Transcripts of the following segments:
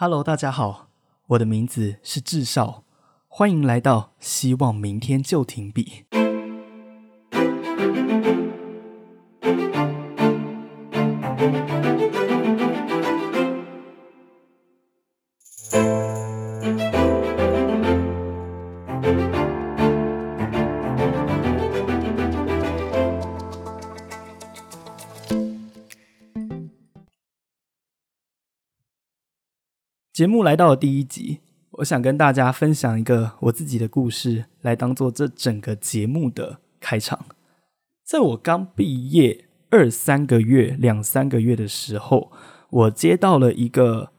Hello，大家好，我的名字是智少，欢迎来到希望明天就停笔。节目来到了第一集，我想跟大家分享一个我自己的故事，来当做这整个节目的开场。在我刚毕业二三个月、两三个月的时候，我接到了一个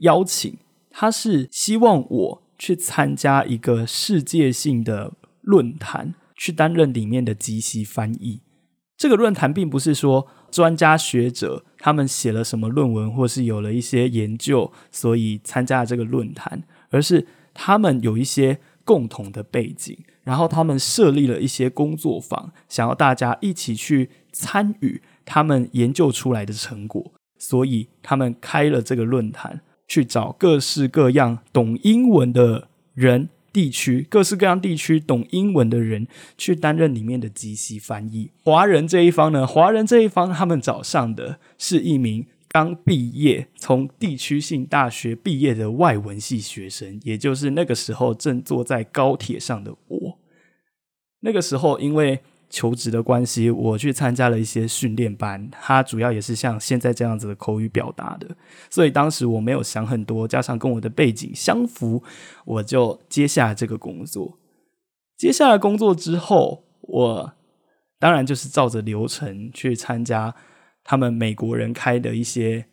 邀请，他是希望我去参加一个世界性的论坛，去担任里面的即席翻译。这个论坛并不是说专家学者他们写了什么论文，或是有了一些研究，所以参加了这个论坛，而是他们有一些共同的背景，然后他们设立了一些工作坊，想要大家一起去参与他们研究出来的成果，所以他们开了这个论坛，去找各式各样懂英文的人。地区各式各样地区懂英文的人去担任里面的即席翻译。华人这一方呢，华人这一方他们找上的是一名刚毕业从地区性大学毕业的外文系学生，也就是那个时候正坐在高铁上的我。那个时候因为。求职的关系，我去参加了一些训练班，它主要也是像现在这样子的口语表达的，所以当时我没有想很多，加上跟我的背景相符，我就接下了这个工作。接下来工作之后，我当然就是照着流程去参加他们美国人开的一些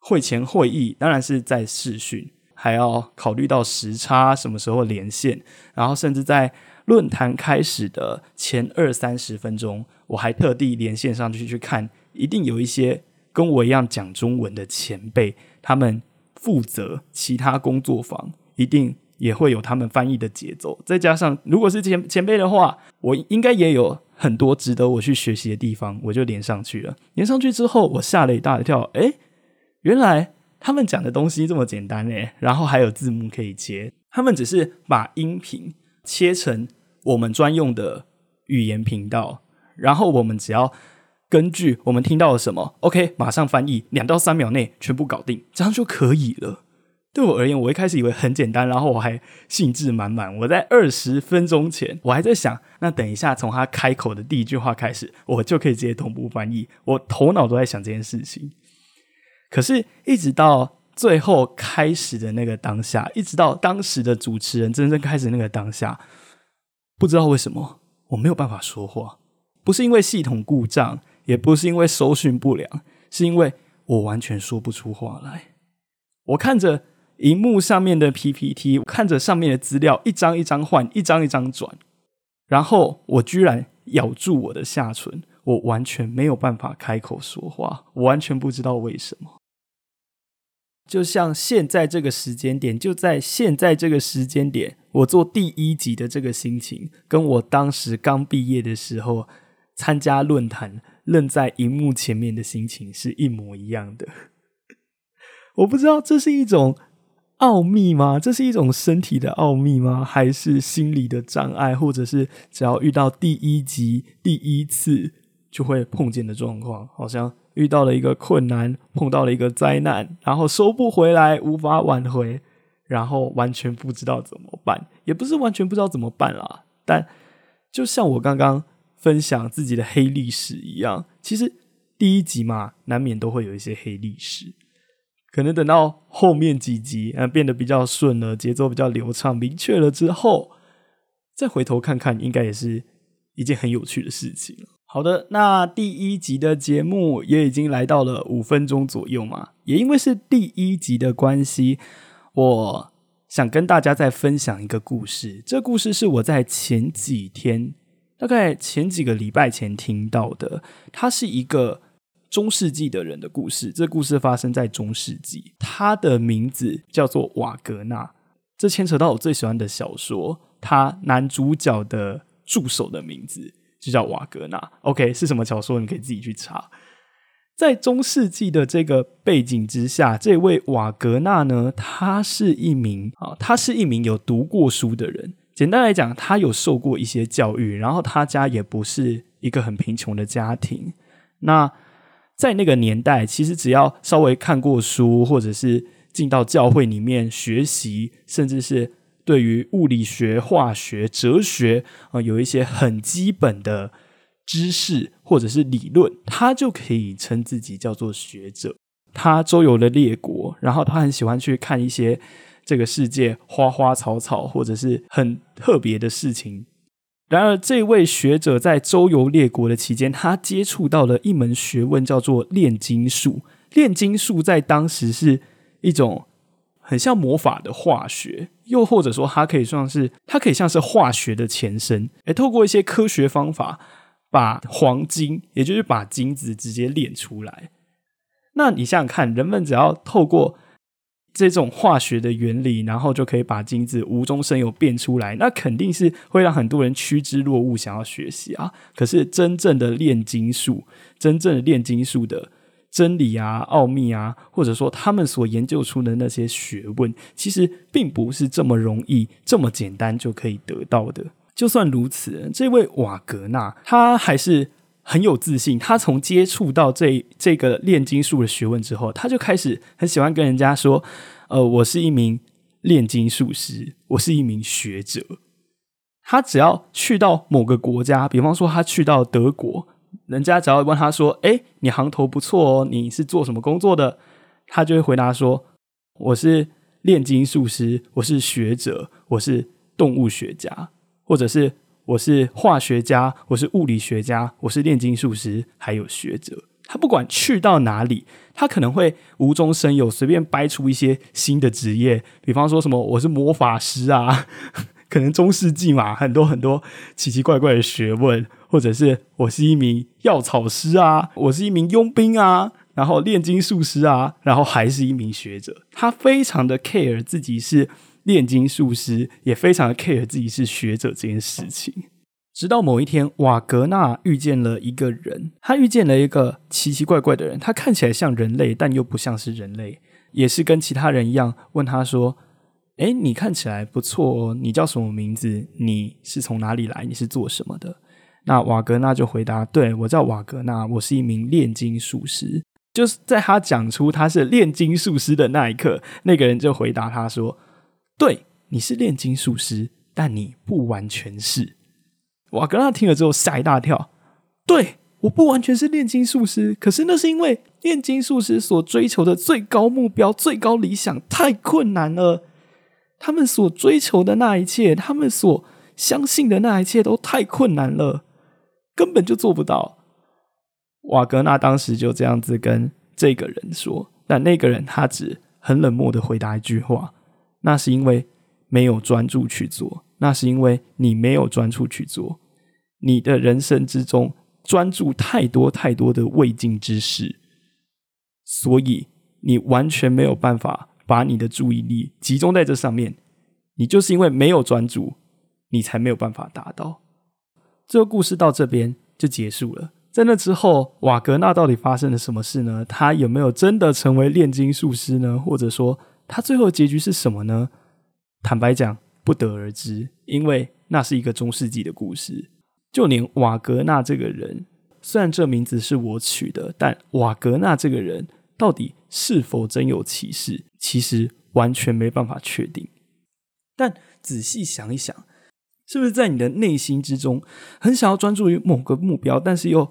会前会议，当然是在试训，还要考虑到时差什么时候连线，然后甚至在。论坛开始的前二三十分钟，我还特地连线上去去看，一定有一些跟我一样讲中文的前辈，他们负责其他工作坊，一定也会有他们翻译的节奏。再加上，如果是前前辈的话，我应该也有很多值得我去学习的地方，我就连上去了。连上去之后，我吓了一大跳，诶，原来他们讲的东西这么简单诶，然后还有字幕可以接，他们只是把音频切成。我们专用的语言频道，然后我们只要根据我们听到了什么，OK，马上翻译，两到三秒内全部搞定，这样就可以了。对我而言，我一开始以为很简单，然后我还兴致满满。我在二十分钟前，我还在想，那等一下从他开口的第一句话开始，我就可以直接同步翻译。我头脑都在想这件事情，可是，一直到最后开始的那个当下，一直到当时的主持人真正开始那个当下。不知道为什么我没有办法说话，不是因为系统故障，也不是因为搜寻不良，是因为我完全说不出话来。我看着荧幕上面的 PPT，看着上面的资料，一张一张换，一张一张转，然后我居然咬住我的下唇，我完全没有办法开口说话，我完全不知道为什么。就像现在这个时间点，就在现在这个时间点，我做第一集的这个心情，跟我当时刚毕业的时候参加论坛、愣在荧幕前面的心情是一模一样的。我不知道这是一种奥秘吗？这是一种身体的奥秘吗？还是心理的障碍？或者是只要遇到第一集、第一次就会碰见的状况？好像。遇到了一个困难，碰到了一个灾难，然后收不回来，无法挽回，然后完全不知道怎么办，也不是完全不知道怎么办啦。但就像我刚刚分享自己的黑历史一样，其实第一集嘛，难免都会有一些黑历史，可能等到后面几集啊变得比较顺了，节奏比较流畅、明确了之后，再回头看看，应该也是一件很有趣的事情好的，那第一集的节目也已经来到了五分钟左右嘛，也因为是第一集的关系，我想跟大家再分享一个故事。这故事是我在前几天，大概前几个礼拜前听到的。它是一个中世纪的人的故事。这故事发生在中世纪，他的名字叫做瓦格纳。这牵扯到我最喜欢的小说，他男主角的助手的名字。就叫瓦格纳，OK，是什么小说？你可以自己去查。在中世纪的这个背景之下，这位瓦格纳呢，他是一名啊，他是一名有读过书的人。简单来讲，他有受过一些教育，然后他家也不是一个很贫穷的家庭。那在那个年代，其实只要稍微看过书，或者是进到教会里面学习，甚至是对于物理学、化学、哲学啊，有一些很基本的。知识或者是理论，他就可以称自己叫做学者。他周游了列国，然后他很喜欢去看一些这个世界花花草草或者是很特别的事情。然而，这位学者在周游列国的期间，他接触到了一门学问，叫做炼金术。炼金术在当时是一种很像魔法的化学，又或者说，它可以算是它可以像是化学的前身。而透过一些科学方法。把黄金，也就是把金子直接炼出来。那你想想看，人们只要透过这种化学的原理，然后就可以把金子无中生有变出来，那肯定是会让很多人趋之若鹜，想要学习啊。可是真正的炼金术，真正的炼金术的真理啊、奥秘啊，或者说他们所研究出的那些学问，其实并不是这么容易、这么简单就可以得到的。就算如此，这位瓦格纳他还是很有自信。他从接触到这这个炼金术的学问之后，他就开始很喜欢跟人家说：“呃，我是一名炼金术师，我是一名学者。”他只要去到某个国家，比方说他去到德国，人家只要问他说：“哎，你行头不错哦，你是做什么工作的？”他就会回答说：“我是炼金术师，我是学者，我是动物学家。”或者是我是化学家，我是物理学家，我是炼金术师，还有学者。他不管去到哪里，他可能会无中生有，随便掰出一些新的职业。比方说什么，我是魔法师啊，可能中世纪嘛，很多很多奇奇怪怪的学问。或者是我是一名药草师啊，我是一名佣兵啊，然后炼金术师啊，然后还是一名学者。他非常的 care 自己是。炼金术师也非常的 care 自己是学者这件事情。直到某一天，瓦格纳遇见了一个人，他遇见了一个奇奇怪怪的人，他看起来像人类，但又不像是人类，也是跟其他人一样。问他说：“哎，你看起来不错哦，你叫什么名字？你是从哪里来？你是做什么的？”那瓦格纳就回答：“对我叫瓦格纳，我是一名炼金术师。”就是在他讲出他是炼金术师的那一刻，那个人就回答他说。对，你是炼金术师，但你不完全是。瓦格纳听了之后吓一大跳。对，我不完全是炼金术师，可是那是因为炼金术师所追求的最高目标、最高理想太困难了。他们所追求的那一切，他们所相信的那一切都太困难了，根本就做不到。瓦格纳当时就这样子跟这个人说，但那个人他只很冷漠的回答一句话。那是因为没有专注去做，那是因为你没有专注去做。你的人生之中专注太多太多的未尽之事，所以你完全没有办法把你的注意力集中在这上面。你就是因为没有专注，你才没有办法达到。这个故事到这边就结束了。在那之后，瓦格纳到底发生了什么事呢？他有没有真的成为炼金术师呢？或者说？他最后结局是什么呢？坦白讲，不得而知，因为那是一个中世纪的故事。就连瓦格纳这个人，虽然这名字是我取的，但瓦格纳这个人到底是否真有其事，其实完全没办法确定。但仔细想一想，是不是在你的内心之中，很想要专注于某个目标，但是又……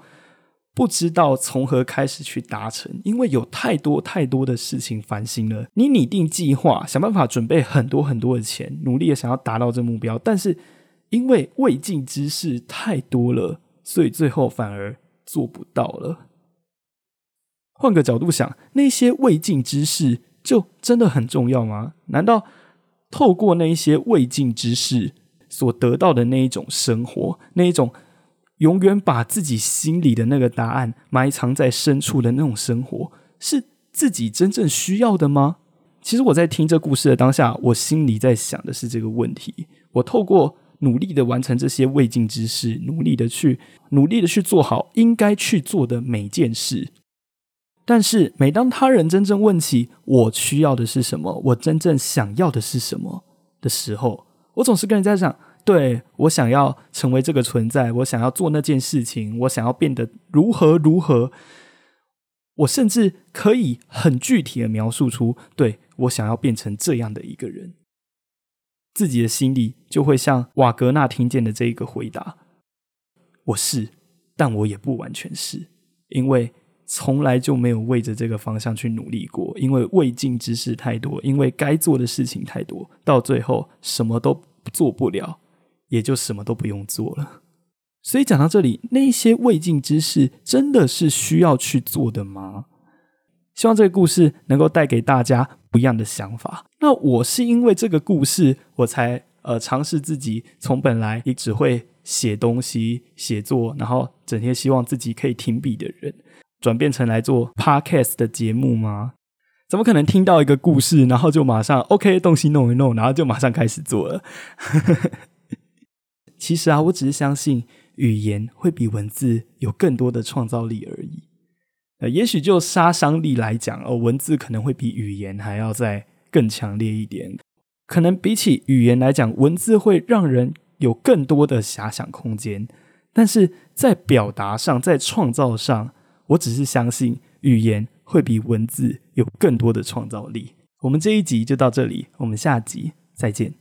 不知道从何开始去达成，因为有太多太多的事情烦心了。你拟定计划，想办法准备很多很多的钱，努力的想要达到这目标，但是因为未尽之事太多了，所以最后反而做不到了。换个角度想，那些未尽之事就真的很重要吗？难道透过那一些未尽之事所得到的那一种生活，那一种？永远把自己心里的那个答案埋藏在深处的那种生活，是自己真正需要的吗？其实我在听这故事的当下，我心里在想的是这个问题。我透过努力的完成这些未尽之事，努力的去努力的去做好应该去做的每件事，但是每当他人真正问起我需要的是什么，我真正想要的是什么的时候，我总是跟人家讲：对我想要成为这个存在，我想要做那件事情，我想要变得如何如何。我甚至可以很具体的描述出，对我想要变成这样的一个人，自己的心里就会像瓦格纳听见的这一个回答：我是，但我也不完全是，因为从来就没有为着这个方向去努力过，因为未尽之事太多，因为该做的事情太多，到最后什么都做不了，也就什么都不用做了。所以讲到这里，那些未尽之事真的是需要去做的吗？希望这个故事能够带给大家不一样的想法。那我是因为这个故事，我才呃尝试自己从本来也只会写东西、写作，然后整天希望自己可以停笔的人，转变成来做 podcast 的节目吗？怎么可能听到一个故事，然后就马上 OK 东西弄一弄，然后就马上开始做了？其实啊，我只是相信。语言会比文字有更多的创造力而已。呃，也许就杀伤力来讲，哦，文字可能会比语言还要再更强烈一点。可能比起语言来讲，文字会让人有更多的遐想空间。但是在表达上，在创造上，我只是相信语言会比文字有更多的创造力。我们这一集就到这里，我们下集再见。